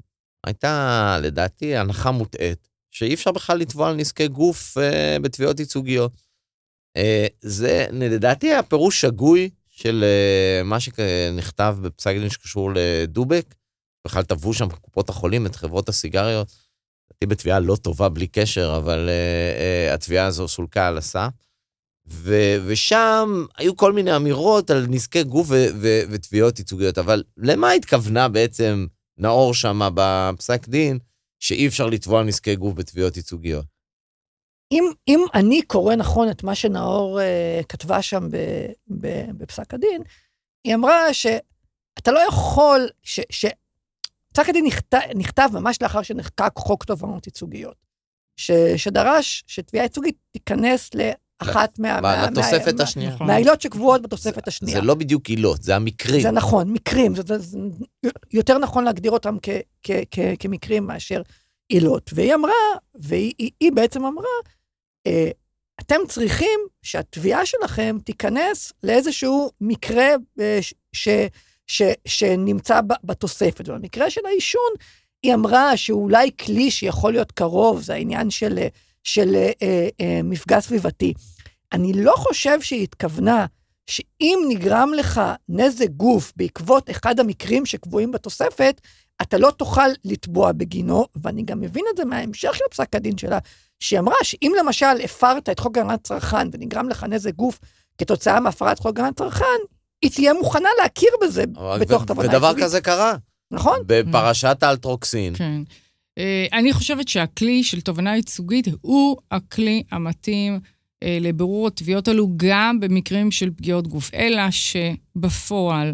הייתה, לדעתי, הנחה מוטעית, שאי אפשר בכלל לתבוע על נזקי גוף אה, בתביעות ייצוגיות. אה, זה, לדעתי, הפירוש שגוי של אה, מה שנכתב בפסק דין שקשור לדובק. בכלל תבעו שם קופות החולים את חברות הסיגריות. לדעתי בתביעה לא טובה בלי קשר, אבל אה, אה, התביעה הזו סולקה על הסף. ו- ושם היו כל מיני אמירות על נזקי גוף ו- ו- ותביעות ייצוגיות, אבל למה התכוונה בעצם נאור שמה בפסק דין, שאי אפשר לתבוע נזקי גוף בתביעות ייצוגיות? אם, אם אני קורא נכון את מה שנאור אה, כתבה שם ב, ב, בפסק הדין, היא אמרה שאתה לא יכול, ש, ש, פסק הדין נכתב, נכתב ממש לאחר שנחקק חוק תובענות ייצוגיות, ש, שדרש שתביעה ייצוגית תיכנס לאחת מה... מה- לתוספת מה- השנייה. נכון. מהעילות שקבועות בתוספת השנייה. זה לא בדיוק עילות, זה המקרים. זה נכון, מקרים. זה, זה, זה יותר נכון להגדיר אותם כ, כ, כ, כמקרים מאשר עילות. והיא אמרה, והיא היא, היא בעצם אמרה, אה, אתם צריכים שהתביעה שלכם תיכנס לאיזשהו מקרה אה, ש, ש, ש, שנמצא ב- בתוספת. ובמקרה של העישון, היא אמרה שאולי כלי שיכול להיות קרוב, זה העניין של, של אה, אה, מפגע סביבתי. אני לא חושב שהיא התכוונה שאם נגרם לך נזק גוף בעקבות אחד המקרים שקבועים בתוספת, אתה לא תוכל לתבוע בגינו, ואני גם מבין את זה מההמשך של פסק הדין שלה, שהיא אמרה שאם למשל הפרת את חוק הגנת צרכן ונגרם לך נזק גוף כתוצאה מהפרת חוק הגנת צרכן, היא תהיה מוכנה להכיר בזה בתוך תובענה ודבר. כזה קרה, נכון? בפרשת האלטרוקסין. כן. אה, אני חושבת שהכלי של תובענה ייצוגית הוא הכלי המתאים לבירור התביעות האלו גם במקרים של פגיעות גוף. אלא שבפועל,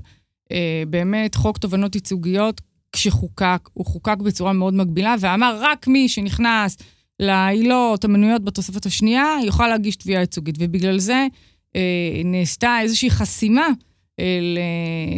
אה, באמת, חוק תובענות ייצוגיות, כשחוקק, הוא חוקק בצורה מאוד מגבילה, ואמר רק מי שנכנס לעילות המנויות בתוספת השנייה, יוכל להגיש תביעה ייצוגית. ובגלל זה אה, נעשתה איזושהי חסימה אה,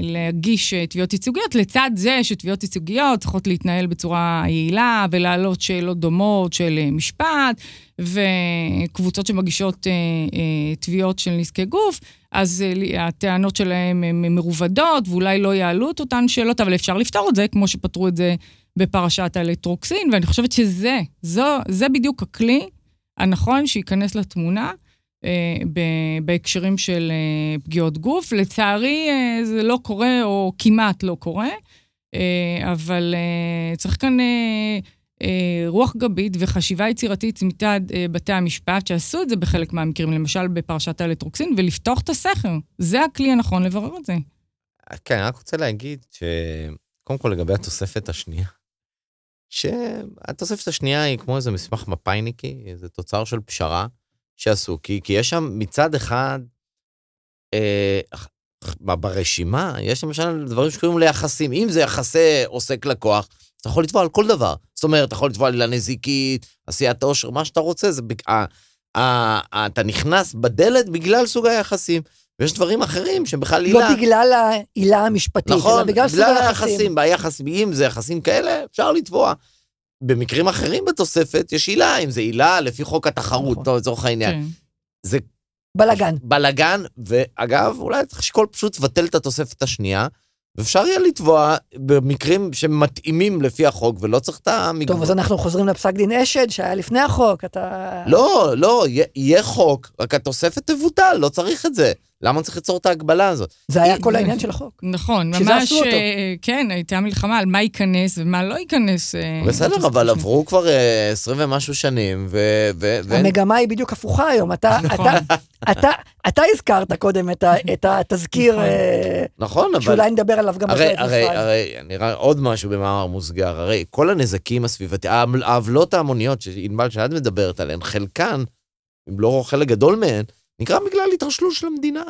להגיש אה, תביעות ייצוגיות, לצד זה שתביעות ייצוגיות צריכות להתנהל בצורה יעילה ולהעלות שאלות דומות של אה, משפט, וקבוצות שמגישות אה, אה, תביעות של נזקי גוף, אז אה, הטענות שלהם הן מרובדות, ואולי לא יעלו את אותן שאלות, אבל אפשר לפתור את זה, כמו שפתרו את זה בפרשת האלקטרוקסין, ואני חושבת שזה, זו, זה בדיוק הכלי הנכון שייכנס לתמונה. אה, בהקשרים של אה, פגיעות גוף. לצערי, אה, זה לא קורה, או כמעט לא קורה, אבל צריך כאן רוח גבית וחשיבה יצירתית מצד בתי המשפט, שעשו את זה בחלק מהמקרים, למשל בפרשת האלטרוקסין, ולפתוח את הסכר. זה הכלי הנכון לברר את זה. כן, אני רק רוצה להגיד ש... קודם כל לגבי התוספת השנייה, שהתוספת השנייה היא כמו איזה מסמך מפאיניקי, איזה תוצר של פשרה שעשו, כי, כי יש שם מצד אחד, אה, ברשימה, יש למשל דברים שקוראים ליחסים. אם זה יחסי עוסק לקוח, אתה יכול לתבוע על כל דבר. זאת אומרת, אתה יכול לתבוע עלילה נזיקית, עשיית עושר, מה שאתה רוצה, זה... בג- ה- ה- ה- אתה נכנס בדלת בגלל סוג היחסים. ויש דברים אחרים שבכלל עילה... לא בגלל העילה המשפטית, נכון, אלא בגלל סוג היחסים. היחסים. ביחסים, אם זה יחסים כאלה, אפשר לתבוע. במקרים אחרים בתוספת יש עילה, אם זה עילה לפי חוק התחרות, נכון. טוב, לצורך העניין. כן. זה בלאגן. בלאגן, ואגב, אולי צריך לשקול פשוט לבטל את התוספת השנייה, ואפשר יהיה לתבוע במקרים שמתאימים לפי החוק, ולא צריך את המגבלות. טוב, אז אנחנו חוזרים לפסק דין אשד שהיה לפני החוק, אתה... לא, לא, יהיה חוק, רק התוספת תבוטל, לא צריך את זה. למה צריך ליצור את ההגבלה הזאת? זה היה כל העניין של החוק. נכון, ממש. אה, כן, הייתה מלחמה על מה ייכנס ומה לא ייכנס. אה, בסדר, אבל. עברו כבר אה, עשרים ומשהו שנים, ו... המגמה היא בדיוק הפוכה היום. אתה, נכון. אתה, אתה, אתה הזכרת קודם את, התזכיר, נכון. אה, נכון, אבל... שאולי נדבר עליו גם בפרק הרי. הרי, נראה עוד משהו במאמר מוסגר, הרי כל הנזקים הסביבתיים, העוול- העוולות ההמוניות שענבל שאת מדברת עליהן, חלקן, אם לא חלק גדול מהן, נקרא בגלל התרשלות של המדינה.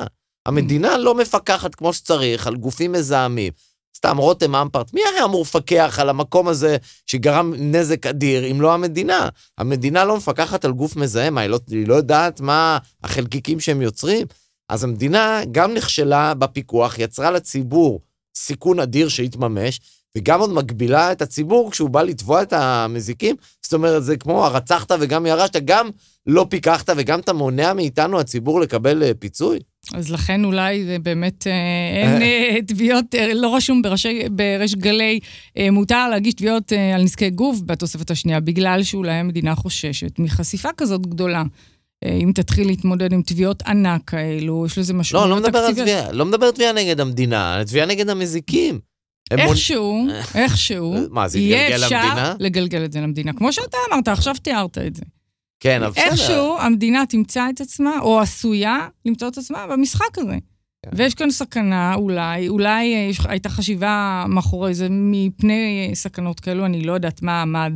המדינה לא מפקחת כמו שצריך על גופים מזהמים. סתם, רותם אמפרט, מי היה אמור לפקח על המקום הזה שגרם נזק אדיר, אם לא המדינה? המדינה לא מפקחת על גוף מזהם, היא לא, היא לא יודעת מה החלקיקים שהם יוצרים. אז המדינה גם נכשלה בפיקוח, יצרה לציבור סיכון אדיר שיתממש, וגם עוד מגבילה את הציבור כשהוא בא לתבוע את המזיקים. זאת אומרת, זה כמו הרצחת וגם ירשת, גם לא פיקחת וגם אתה מונע מאיתנו, הציבור, לקבל אה, פיצוי. אז לכן אולי זה באמת אה, אין אה, תביעות, לא רשום בראשי, בריש גלי, מותר להגיש תביעות על נזקי גוף בתוספת השנייה, בגלל שאולי המדינה חוששת מחשיפה כזאת גדולה. אם תתחיל להתמודד עם תביעות ענק כאלו, יש לזה לא, משמעויות אני לא מדבר על. תביעה, לא מדבר תביעה נגד המדינה, תביעה נגד המזיקים. איכשהו, איכשהו, מה, זה יהיה אפשר? לגלגל את זה למדינה. כמו שאתה אמרת, עכשיו תיארת את זה. כן, אבל בסדר. איכשהו המדינה תמצא את עצמה, או עשויה למצוא את עצמה במשחק הזה. כן. ויש כאן סכנה, אולי, אולי אה, הייתה חשיבה מאחורי זה מפני אה, סכנות כאלו, אני לא יודעת מה עמד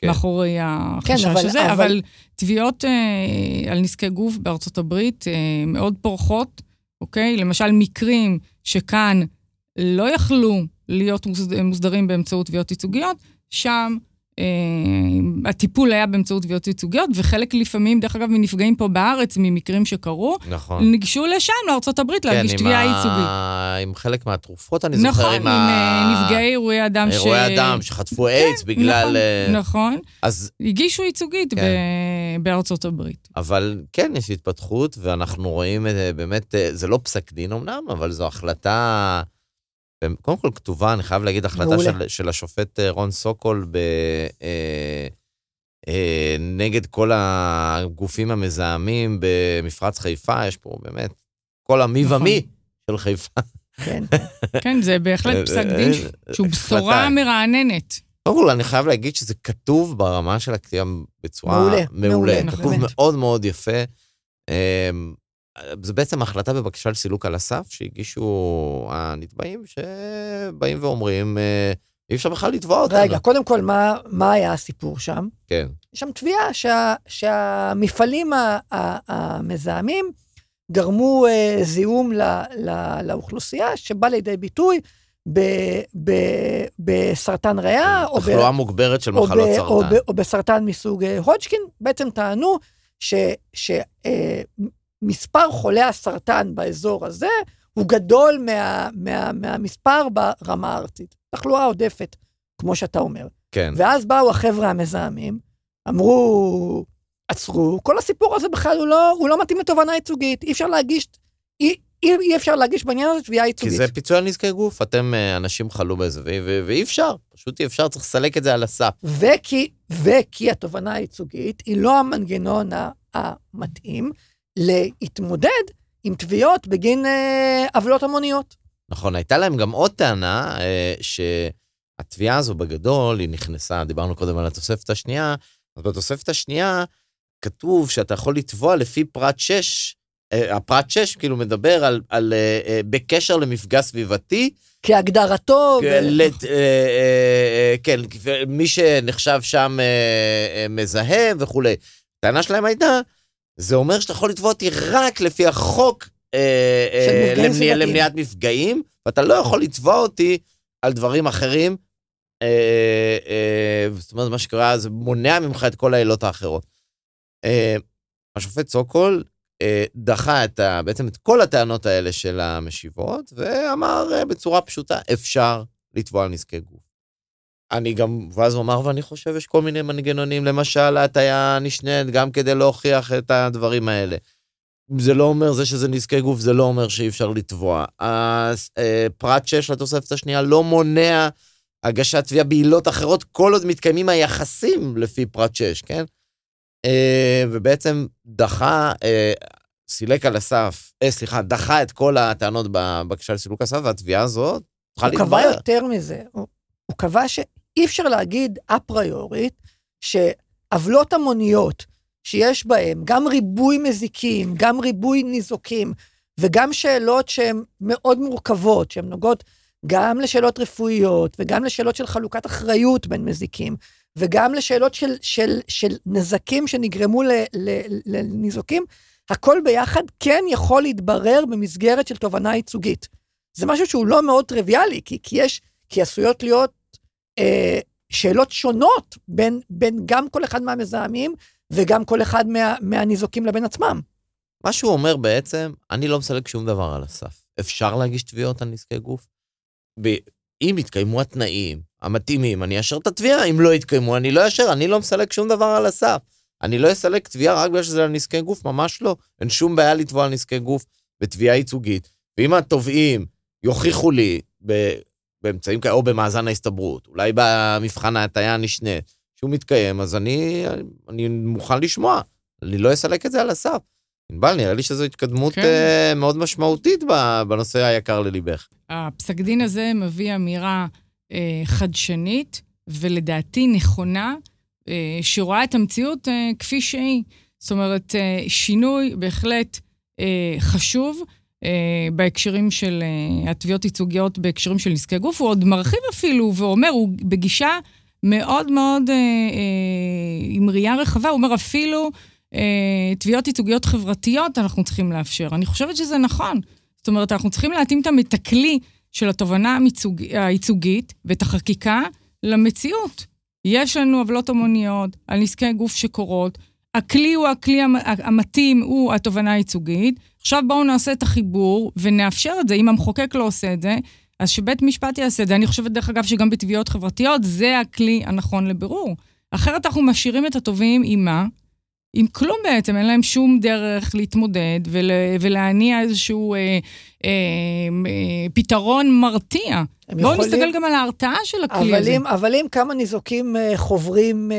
כן. מאחורי החשש אבל- הזה, אבל- אבל תביעות אה, על נזקי גוף בארצות הברית אה, מאוד פורחות, אוקיי? למשל, מקרים שכאן לא יכלו להיות מוסדרים באמצעות תביעות ייצוגיות, שם אה, הטיפול היה באמצעות תביעות ייצוגיות, וחלק לפעמים, דרך אגב, מנפגעים פה בארץ, ממקרים שקרו, נכון. ניגשו לשם, לארה"ב, להגיש כן, תביעה עם ייצוגית. ה... עם חלק מהתרופות, אני נכון, זוכר, עם עם ה... אה, נפגעי אירועי אדם ש... אירועי אדם שחטפו איידס בגלל... נכון, אה, נכון. אז, הגישו ייצוגית כן. ב- בארצות הברית. אבל כן, יש התפתחות, ואנחנו רואים את זה באמת, אה, זה לא פסק דין אמנם, אבל זו החלטה, אה, קודם כל כתובה, אני חייב להגיד, החלטה. של, של השופט אה, רון סוקול ב... אה, אה, נגד כל הגופים המזהמים במפרץ חיפה, יש פה באמת כל המי נכון. ומי של חיפה. כן. כן, זה בהחלט פסק דין ש- שהוא בשורה. מרעננת. קודם כל, אני חייב להגיד שזה כתוב ברמה של הכתיבה בצורה מעולה, מעולה. מעולה, כתוב באמת. מאוד מאוד יפה. זה בעצם החלטה בבקשה לסילוק על הסף שהגישו הנתבעים, שבאים ואומרים, אה, אי אפשר בכלל לתבוע אותנו. רגע, קודם כל, מה, מה היה הסיפור שם? כן, יש שם תביעה שה, שהמפעלים המזהמים גרמו אה, זיהום ל, ל, לאוכלוסייה, שבא לידי ביטוי ב, ב, בסרטן ריאה, או, ב, תחלואה מוגברת של או, מחלות או, ב, סרטן. או בסרטן מסוג אה, הודג'קין, בעצם טענו שמספר חולי הסרטן באזור הזה הוא גדול מה, מה, מהמספר ברמה הארצית. תחלואה עודפת, כמו שאתה אומר. כן, ואז באו החבר'ה המזהמים, אמרו, עצרו, כל הסיפור הזה בכלל הוא לא, הוא לא מתאים לתובענה ייצוגית, אי אפשר להגיש, אי, אי, אי אפשר להגיש בעניין הזה תביעה כי ייצוגית. זה פיצוי על נזקי גוף, אתם אה, אנשים חלו בזה, ו- ו- ואי אפשר, פשוט אי אפשר, צריך לסלק את זה על הסף. וכי, וכי התובענה הייצוגית היא לא המנגנון המתאים להתמודד עם תביעות בגין אה, עוולות המוניות. נכון, הייתה להם גם עוד טענה, אה, שהתביעה הזו בגדול, היא נכנסה, דיברנו קודם על התוספת השנייה, אז בתוספת השנייה כתוב שאתה יכול לתבוע לפי פרט 6, אה, הפרט 6 כאילו מדבר על, על אה, אה, בקשר למפגע סביבתי, כהגדרתו, ו- לת- אה, אה, אה, כן, מי שנחשב שם אה, אה, מזהם וכולי. הטענה שלהם הייתה, זה אומר שאתה יכול לתבוע אותי רק לפי החוק אה, אה, למניע-. למניעת מפגעים, ואתה לא יכול לתבוע אותי על דברים אחרים. אה, אה, זאת אומרת, מה שקרה, זה מונע ממך את כל העילות האחרות. אה, השופט סוקול אה, דחה את ה, בעצם את כל הטענות האלה של המשיבות, ואמר אה, בצורה פשוטה, אפשר לתבוע על נזקי גוף. אני גם, ואז הוא אמר, ואני חושב, יש כל מיני מנגנונים, למשל, ההטיה נשנית, גם כדי להוכיח את הדברים האלה. זה לא אומר, זה שזה נזקי גוף, זה לא אומר שאי אפשר לתבוע. אה, פרט 6 לתוספת השנייה לא מונע הגשת תביעה בעילות אחרות, כל עוד מתקיימים היחסים לפי פרט 6, כן? אה, ובעצם דחה, אה, סילק על הסף, אה, סליחה, דחה את כל הטענות בבקשה לסילוק הסף, והתביעה הזאת צריכה הוא קבע להתברר. יותר מזה, הוא, הוא קבע שאי אפשר להגיד אפריורית שעוולות המוניות שיש בהן גם ריבוי מזיקים, גם ריבוי ניזוקים, וגם שאלות שהן מאוד מורכבות, שהן נוגעות גם לשאלות רפואיות, וגם לשאלות של חלוקת אחריות בין מזיקים, וגם לשאלות של, של, של נזקים שנגרמו ל, ל, לניזוקים, הכל ביחד כן יכול להתברר במסגרת של תובענה ייצוגית. זה משהו שהוא לא מאוד טריוויאלי, כי, כי יש, כי עשויות להיות אה, שאלות שונות בין, בין גם כל אחד מהמזהמים וגם כל אחד מה, מהניזוקים לבין עצמם. מה שהוא אומר בעצם, אני לא מסלק שום דבר על הסף. אפשר להגיש תביעות על נזקי גוף? ב- אם יתקיימו התנאים המתאימים, אני אאשר את התביעה, אם לא יתקיימו, אני לא אאשר, אני לא מסלק שום דבר על הסף. אני לא אסלק תביעה רק בגלל שזה על נזקי גוף, ממש לא. אין שום בעיה לתבוע על נזקי גוף בתביעה ייצוגית. ואם התובעים יוכיחו לי באמצעים כאלה, או במאזן ההסתברות, אולי במבחן ההטיה הנשנית, שהוא מתקיים, אז אני, אני מוכן לשמוע. אני לא אסלק את זה על הסף. ענבל, נראה לי שזו התקדמות כן. uh, מאוד משמעותית בנושא היקר לליבך. הפסק דין הזה מביא אמירה אה, חדשנית, ולדעתי נכונה, אה, שרואה את המציאות אה, כפי שהיא. זאת אומרת, אה, שינוי בהחלט אה, חשוב אה, בהקשרים של אה, התביעות ייצוגיות, בהקשרים של נזקי גוף. הוא עוד מרחיב אפילו ואומר, הוא בגישה מאוד מאוד, אה, אה, עם ראייה רחבה, הוא אומר אפילו אה, תביעות ייצוגיות חברתיות אנחנו צריכים לאפשר. אני חושבת שזה נכון. זאת אומרת, אנחנו צריכים להתאים את הכלי של התובנה. הייצוגית ואת החקיקה למציאות. יש לנו עוולות המוניות על נזקי גוף שקורות, הכלי הוא הכלי המ- המתאים, הוא התובנה הייצוגית. עכשיו בואו נעשה את החיבור ונאפשר את זה. אם המחוקק לא עושה את זה, אז שבית משפט יעשה את זה. אני חושבת, דרך אגב, שגם בתביעות חברתיות זה הכלי הנכון לבירור. אחרת אנחנו משאירים את הטובים עם מה? עם כלום בעצם, אין להם שום דרך להתמודד ול, ולהניע איזשהו אה, אה, אה, פתרון מרתיע. בואו יכולים- נסתכל גם על ההרתעה של הכלי אבל הזה. אם, אבל אם כמה ניזוקים אה, חוברים אה,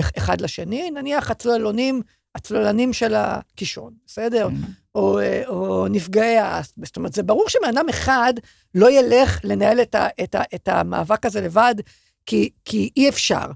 אח- אחד לשני, נניח הצוללונים, הצוללנים של הקישון, בסדר? כן. או, אה, או נפגעי האסטמס. זאת אומרת, זה ברור שבן אדם אחד לא ילך לנהל את, ה, את, ה, את המאבק הזה לבד, כי, כי אי אפשר.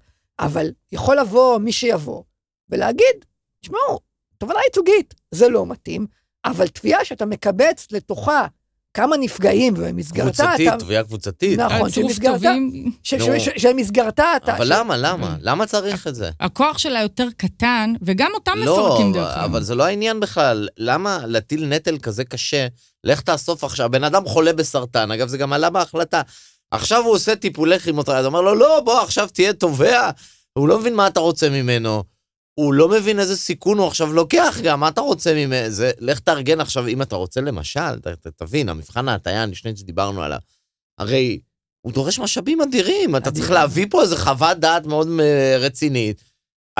אבל יכול לבוא מי שיבוא ולהגיד, תשמעו, תובנה ייצוגית, זה לא מתאים, אבל תביעה שאתה מקבץ לתוכה כמה נפגעים, ובמסגרתה קבוצתית, אתה... תביעה קבוצתית. נכון, צירוף שבמסגרתה, טובים, ש- נו. ש- ש- שבמסגרתה אתה... אבל למה, למה? למה צריך את זה? הכוח שלה יותר קטן, וגם אותם לא, מפרקים דרך אגב. אבל זה לא העניין בכלל. למה להטיל נטל כזה קשה? לך תאסוף עכשיו, בן אדם חולה בסרטן, אגב, זה גם עלה בהחלטה. עכשיו הוא עושה טיפולי כימותרפיה, אתה אומר לו, לא, בוא, עכשיו תהיה תובע. הוא לא מבין מה אתה רוצה ממנו. הוא לא מבין איזה סיכון הוא עכשיו לוקח גם, מה אתה רוצה ממנו? זה, לך תארגן עכשיו, אם אתה רוצה למשל, ת, ת, תבין, המבחן ההטייה הנשנית שדיברנו עליו, הרי הוא דורש משאבים אדירים, אתה צריך. להביא פה איזה חוות דעת מאוד אה, רצינית.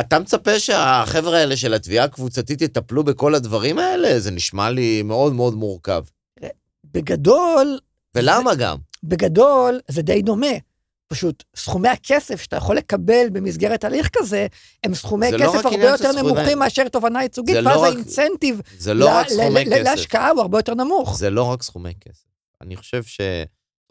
אתה מצפה שהחבר'ה האלה של התביעה הקבוצתית יטפלו בכל הדברים האלה? זה נשמע לי מאוד מאוד מורכב. בגדול, ולמה גם? בגדול זה די דומה. פשוט סכומי הכסף שאתה יכול לקבל במסגרת הליך כזה, הם סכומי לא רק כסף הרבה עניין של יותר סכומי- נמוכים מאשר תובנה ייצוגית, לא ואז רק- האינסנטיב זה לא רק ל- סכומי ל- כסף. להשקעה הוא הרבה יותר נמוך. זה לא רק סכומי כסף. אני חושב שבתור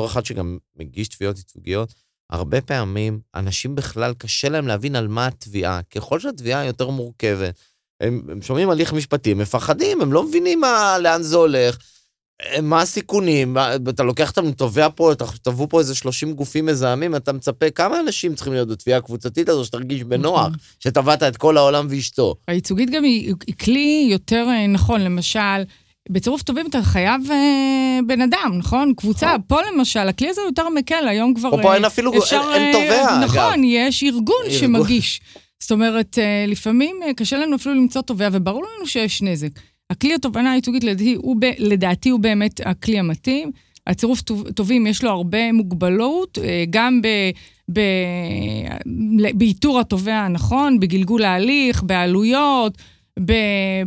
אחד שגם מגיש תביעות ייצוגיות, הרבה פעמים אנשים בכלל קשה להם להבין על מה התביעה. ככל שהתביעה יותר מורכבת, הם, הם שומעים הליך משפטי, הם מפחדים, הם לא מבינים מה, לאן זה הולך, מה הסיכונים, אתה לוקח אותם, תובע פה, תבעו פה איזה 30 גופים מזהמים, אתה מצפה, כמה אנשים צריכים להיות בתביעה הקבוצתית הזו, שתרגיש בנוח, נכון. שטבעת את כל העולם ואשתו. הייצוגית גם היא, היא כלי יותר אה, נכון, למשל, בצירוף טובים אתה חייב אה, בן אדם, נכון? קבוצה. פה למשל, הכלי הזה יותר מקל, היום כבר... פה, פה אה, אין אפילו, אפשר, אין, אין אה, תובע, אגב. נכון, יש ארגון ארגון. שמגיש. זאת אומרת, אה, לפעמים אה, קשה לנו אפילו למצוא תובע, וברור לנו שיש נזק. הכלי התובענה הייצוגית, לדעתי, הוא, ב, לדעתי, הוא באמת הכלי המתאים. הצירוף טוב- טובים, יש לו הרבה מוגבלות, אה, גם ב, ב, באיתור התובע הנכון, בגלגול ההליך, בעלויות,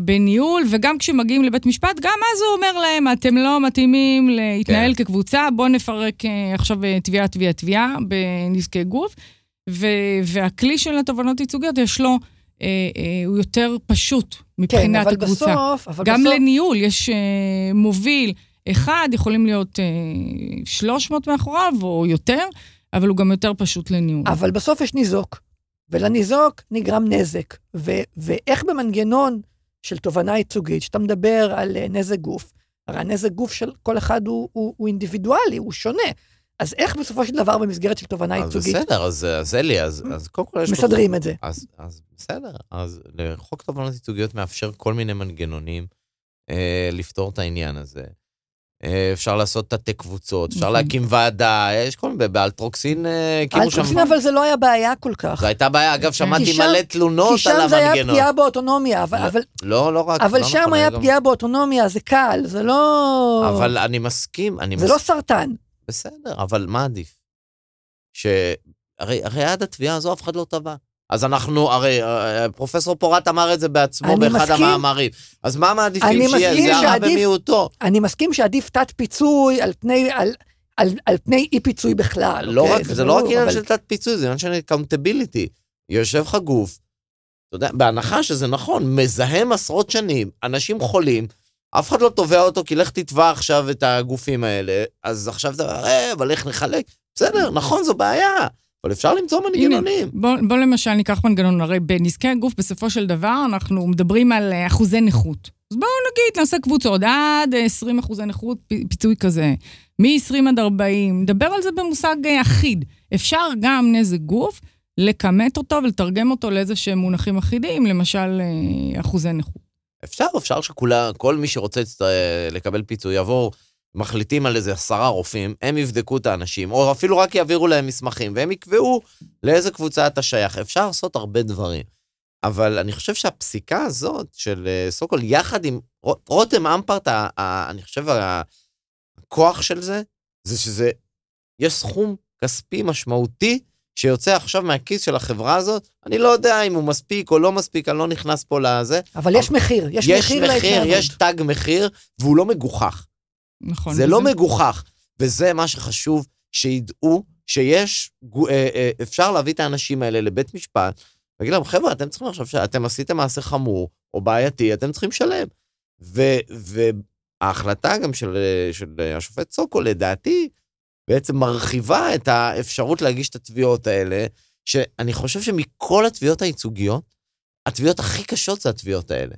בניהול, וגם כשמגיעים לבית משפט, גם אז הוא אומר להם, אתם לא מתאימים להתנהל כן. כקבוצה, בואו נפרק אה, עכשיו אה, תביעה, תביעה, תביעה בנזקי גוף. ו, והכלי של התובענות ייצוגיות, יש לו, אה, אה, הוא יותר פשוט כן, מבחינת אבל הקבוצה. בסוף, אבל גם בסוף, לניהול יש אה, מוביל אחד, יכולים להיות אה, 300 מאחוריו או יותר, אבל הוא גם יותר פשוט לניהול. אבל בסוף יש ניזוק, ולניזוק נגרם נזק. ו- ואיך במנגנון של תובנה ייצוגית, שאתה מדבר על נזק גוף, הרי הנזק גוף של כל אחד הוא, הוא, הוא אינדיבידואלי, הוא שונה. אז איך בסופו של דבר במסגרת של תובנה אז ייצוגית בסדר, אז, אז אלי, אז, אז קודם כל יש... מסדרים את זה? אז, אז בסדר, אז חוק תובענות ייצוגיות מאפשר כל מיני מנגנונים אה, לפתור את העניין הזה. אה, אפשר לעשות תתי קבוצות, אפשר נכון. להקים ועדה, יש כל מיני, באלטרוקסין אה, הקימו שם... אלטרוקסין, אבל זה לא היה בעיה כל כך. זו הייתה בעיה, אגב, שמעתי כי מלא תלונות כי על שם זה היה המנגנון. פגיעה באוטונומיה, אבל, לא, לא, לא רק, אבל שם נכון, היה פגיעה באוטונומיה, זה קל, זה לא... אבל אני מסכים, אני זה מסכים. לא סרטן. בסדר, אבל מה עדיף? ש... הרי, הרי עד התביעה הזו אף אחד לא תבע. אז אנחנו, הרי אה, פרופסור פורט אמר את זה בעצמו באחד מסכים. המאמרים. אז מה מעדיפים שיהיה? זה הרע במיעוטו. אני מסכים שעדיף תת-פיצוי על פני, על, על, על פני אי-פיצוי בכלל. לא אוקיי? רק, זה לא רק עניין אבל- של תת פיצוי, זה עניין של accountability. יושב לך גוף, אתה יודע, בהנחה שזה נכון, מזהם עשרות שנים, אנשים חולים, אף אחד לא תובע אותו, כי לך תתבע עכשיו את הגופים האלה, אז עכשיו אתה אומר, אה, אבל איך נחלק? בסדר, נכון, זו בעיה, אבל אפשר למצוא מנגנונים. בוא, בוא למשל ניקח מנגנון, הרי בנזקי הגוף בסופו של דבר אנחנו מדברים על אה, אחוזי נכות. אז בואו נגיד, נעשה קבוצות עד אה, 20 אחוזי נכות, פיצוי כזה, מ-20 עד 40, נדבר על זה במושג אה, אחיד. אפשר גם נזק גוף, לכמת אותו ולתרגם אותו לאיזה שהם מונחים אחידים, למשל אה, אחוזי נכות. אפשר, אפשר שכולה, כל מי שרוצה לצט- לקבל פיצוי יעבור מחליטים על איזה עשרה רופאים, הם יבדקו את האנשים, או אפילו רק יעבירו להם מסמכים, והם יקבעו לאיזה קבוצה אתה שייך. אפשר לעשות הרבה דברים. אבל אני חושב שהפסיקה הזאת של אה, סוקול, יחד עם רו- רותם אמפרט, אני חושב הכוח של זה, זה שזה, יש סכום כספי משמעותי שיוצא עכשיו מהכיס של החברה הזאת. אני לא יודע אם הוא מספיק או לא מספיק, אני לא נכנס פה לזה. אבל יש מחיר, יש יש מחיר מחיר, להתנהלות. יש תג מחיר, והוא לא מגוחך. נכון. זה וזה- לא מגוחך, וזה מה שחשוב, שידעו שיש, אה, אה, אפשר להביא את האנשים האלה לבית משפט, ולהגיד להם, חבר'ה, אתם צריכים לחשוב שאתם עשיתם מעשה חמור או בעייתי, אתם צריכים לשלם. ו- וההחלטה גם של, אה, של השופט סוקו, לדעתי, בעצם מרחיבה את האפשרות להגיש את התביעות האלה, שאני חושב שמכל התביעות הייצוגיות, התביעות הכי קשות זה התביעות האלה.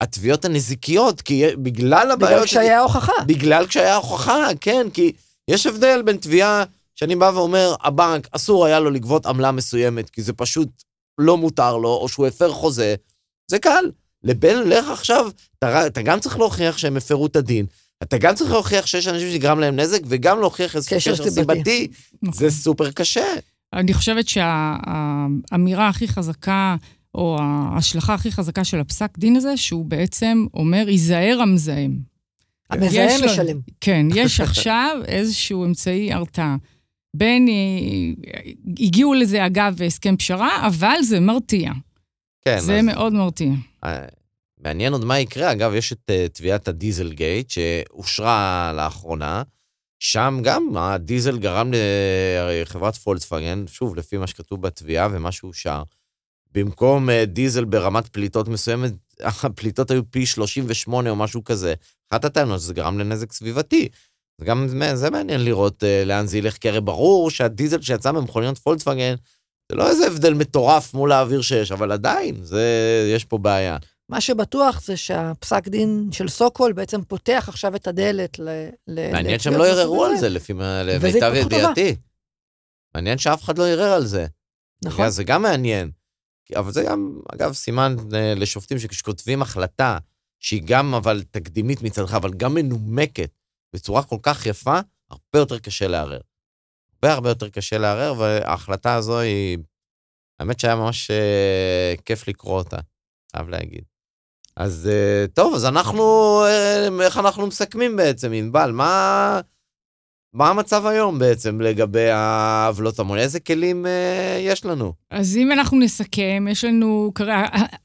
התביעות הנזיקיות, כי בגלל הבעיות... בגלל קשיי ההוכחה. בגלל קשיי ההוכחה, כן, כי יש הבדל בין תביעה שאני בא ואומר, הבנק, אסור היה לו לגבות עמלה מסוימת, כי זה פשוט לא מותר לו, או שהוא הפר חוזה, זה קל. לבין, לך עכשיו, אתה, אתה גם צריך להוכיח שהם הפרו את הדין, אתה גם צריך להוכיח שיש אנשים שגרם להם נזק, וגם להוכיח איזה קשר סיבתי. נכון. זה סופר קשה. אני חושבת שהאמירה הכי חזקה, או ההשלכה הכי חזקה של הפסק דין הזה, שהוא בעצם אומר, ייזהר המזהם. המזהם משלם. כן, יש עכשיו איזשהו אמצעי הרתעה. בין, אה, הגיעו לזה אגב הסכם פשרה, אבל זה מרתיע. כן, זה אז- מאוד מרתיע. אה, מעניין עוד מה יקרה. אגב, יש את uh, תביעת הדיזל גייט, שאושרה לאחרונה. שם גם הדיזל גרם לחברת פולקסווגן, שוב, לפי מה שכתוב בתביעה ומה שאושר. במקום uh, דיזל ברמת פליטות מסוימת, הפליטות היו פי 38 או משהו כזה. אחת הטענות שזה גרם לנזק סביבתי. זה גם, זה מעניין לראות uh, לאן זה ילך, כי הרי ברור שהדיזל שיצא ממכוניות פולקסווגן, זה לא איזה הבדל מטורף מול האוויר שיש, אבל עדיין, זה, יש פה בעיה. מה שבטוח זה שהפסק דין של סוקול בעצם פותח עכשיו את הדלת ל... מעניין שהם לא ערערו על. זה, לפי טובה. ידיעתי. מעניין שאף אחד לא ערער על זה. נכון. זה גם מעניין. אבל זה גם, אגב, סימן אה, לשופטים שכשכותבים החלטה, שהיא גם אבל תקדימית מצדך, אבל גם מנומקת בצורה כל כך יפה, הרבה יותר קשה לערער. הרבה הרבה יותר קשה לערער, וההחלטה הזו היא... האמת שהיה ממש אה, כיף לקרוא אותה, חייב להגיד. אז אה, טוב, אז אנחנו, אה, איך אנחנו מסכמים בעצם, ענבל? מה, מה המצב היום בעצם לגבי העוולות המון? איזה כלים אה, יש לנו? אז אם אנחנו נסכם, יש לנו, כרגע,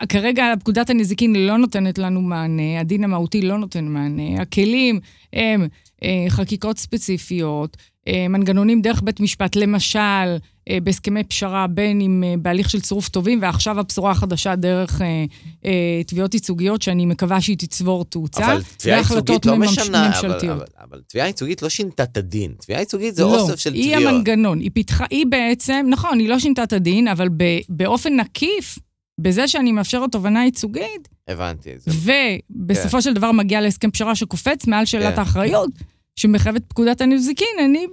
כרגע פקודת הנזיקין לא נותנת לנו מענה, הדין המהותי לא נותן מענה. הכלים הם אה, חקיקות ספציפיות, אה, מנגנונים דרך בית משפט, למשל, אה, בהסכמי פשרה, בין אם אה, בהליך של צירוף טובים, ועכשיו הבשורה החדשה דרך אה, אה, תביעות ייצוגיות, שאני מקווה שהיא תצבור תאוצה. אבל תביעה ייצוגית לא משנה, אבל. אבל, אבל תביעה ייצוגית לא שינתה את הדין. תביעה ייצוגית זה לא, אוסף של היא תביעות. המנגנון. היא פיתחה, היא בעצם, נכון, היא לא שינתה את הדין, אבל ב, באופן עקיף, בזה שאני מאפשרת תובנה ייצוגית, הבנתי את זה. ובסופו של דבר מגיע להסכם פשרה שקופץ מעל שאלת כן. האחריות, שמחייבת פקודת הנזיקין, אני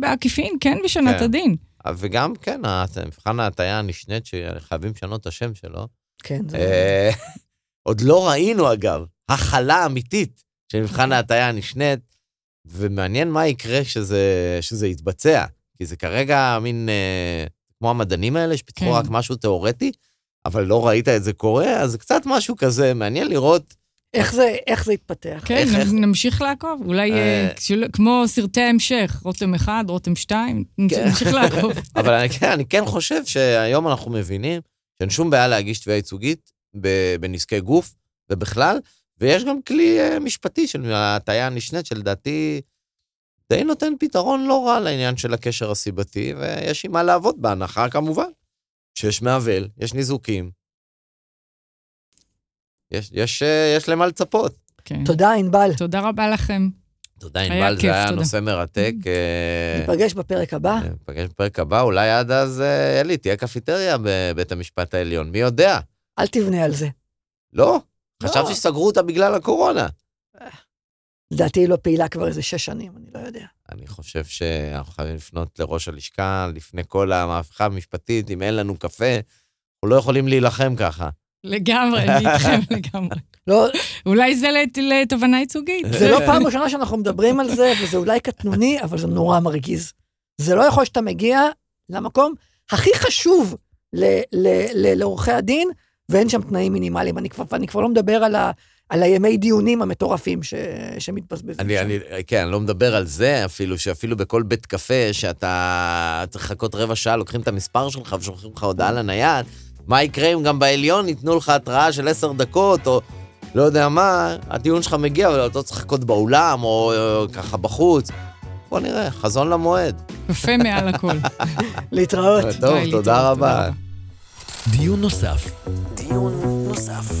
בעקיפין כן משנה את כן. הדין. וגם, כן, מבחן ההטייה הנשנית שחייבים לשנות את השם שלו. כן, זה... אה, עוד לא ראינו, אגב, הכלה אמיתית של מבחן ההטייה הנשנית, ומעניין מה יקרה שזה, שזה יתבצע. כי זה כרגע מין, אה, כמו המדענים האלה, שפיתחו כן. רק משהו תיאורטי, אבל לא ראית את זה קורה, אז זה קצת משהו כזה, מעניין לראות. איך זה, איך זה יתפתח? כן, איך- איך- נמשיך לעקוב. אולי אה, אה. כשל- כמו סרטי המשך, רותם 1, רותם 2, כן. נמשיך לעקוב. אבל אני, כן, אני כן חושב שהיום אנחנו מבינים שאין שום בעיה להגיש תביעה ייצוגית בנזקי גוף ובכלל, ויש גם כלי אה, משפטי של ההטייה הנשנית, שלדעתי די נותן פתרון לא רע לעניין של הקשר הסיבתי, ויש עם מה לעבוד בהנחה כמובן. שיש מעוול, יש ניזוקים. יש, יש, אה, יש למה לצפות. כן. תודה, ענבל. תודה רבה לכם. תודה, ענבל, זה היה תודה. נושא מרתק. אה, ניפגש בפרק הבא. ניפגש בפרק הבא, אולי עד אז, אה, אלי, תהיה קפיטריה בבית המשפט העליון, מי יודע? אל תבנה על זה. לא, לא. חשבתי שסגרו אותה בגלל הקורונה. לדעתי היא לא פעילה כבר איזה שש שנים, אני לא יודע. אני חושב שאנחנו חייבים לפנות לראש הלשכה לפני כל המהפכה המשפטית, אם אין לנו קפה, אנחנו לא יכולים להילחם ככה. לגמרי, אני איתכם לגמרי. לא, אולי זה לת- לתובענה ייצוגית. זה לא פעם ראשונה שאנחנו מדברים על זה, וזה אולי קטנוני, אבל זה נורא מרגיז. זה לא יכול שאתה מגיע למקום הכי חשוב ל- ל- ל- לעורכי הדין, ואין שם תנאים מינימליים. אני כבר, אני כבר לא מדבר על, ה, על הימי דיונים המטורפים ש, שמתבזבזים אני, שם. אני, כן, אני לא מדבר על זה אפילו, שאפילו בכל בית קפה, שאתה צריך לחכות רבע שעה, לוקחים את המספר שלך ושולחים לך הודעה לנייד, מה יקרה אם גם בעליון ייתנו לך התראה של עשר דקות, או לא יודע מה, הטיעון שלך מגיע, אבל אתה צריך לחכות באולם, או, או ככה בחוץ. בוא נראה, חזון למועד. קפה מעל הכל. להתראות. טוב, תודה רבה. דיון נוסף. דיון נוסף.